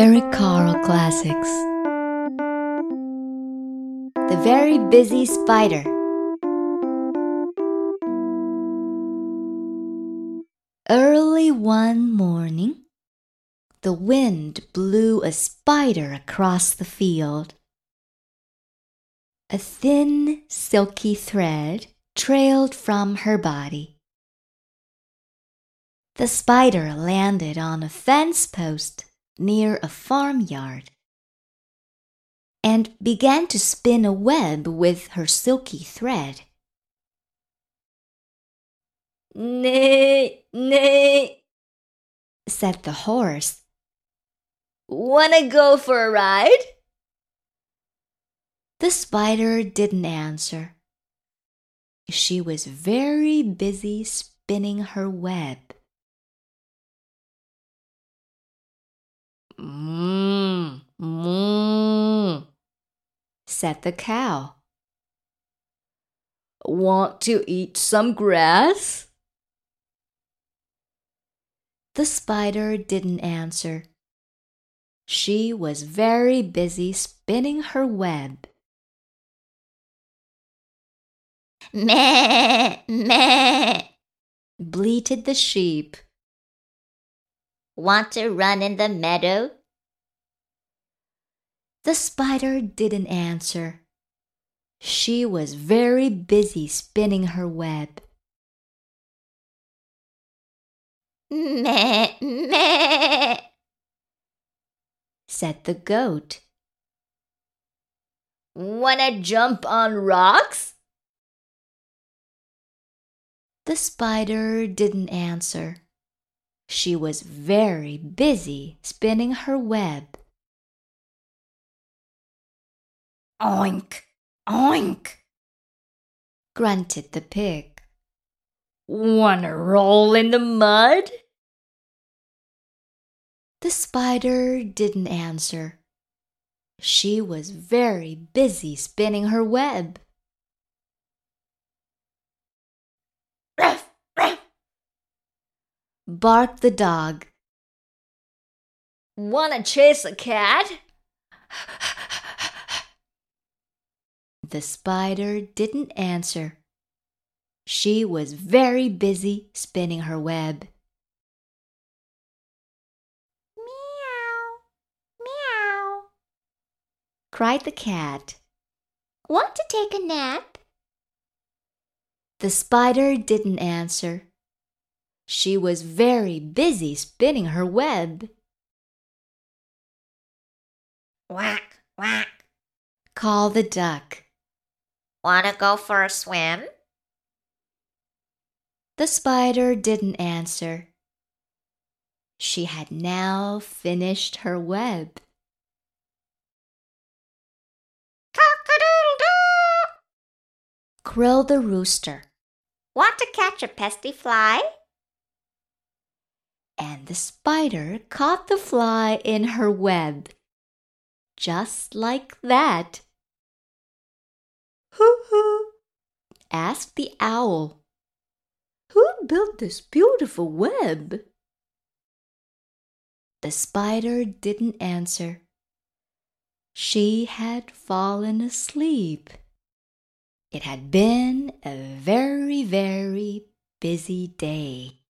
Eric Carle Classics. The Very Busy Spider. Early one morning, the wind blew a spider across the field. A thin, silky thread trailed from her body. The spider landed on a fence post near a farmyard and began to spin a web with her silky thread. Nay, nay, said the horse. Wanna go for a ride? The spider didn't answer. She was very busy spinning her web. Mmm, mmm, said the cow. Want to eat some grass? The spider didn't answer. She was very busy spinning her web. Meh, meh, bleated the sheep. Want to run in the meadow? The spider didn't answer. She was very busy spinning her web. Meh, meh, said the goat. Wanna jump on rocks? The spider didn't answer. She was very busy spinning her web. Oink, oink, grunted the pig. Wanna roll in the mud? The spider didn't answer. She was very busy spinning her web. Barked the dog. Wanna chase a cat? The spider didn't answer. She was very busy spinning her web. Meow, meow, cried the cat. Want to take a nap? The spider didn't answer. She was very busy spinning her web. Quack, quack, called the duck. Wanna go for a swim? The spider didn't answer. She had now finished her web. Cock-a-doodle-doo! Crowed the rooster. Want to catch a pesky fly? And the spider caught the fly in her web. Just like that. Hoo hoo, asked the owl. Who built this beautiful web? The spider didn't answer. She had fallen asleep. It had been a very, very busy day.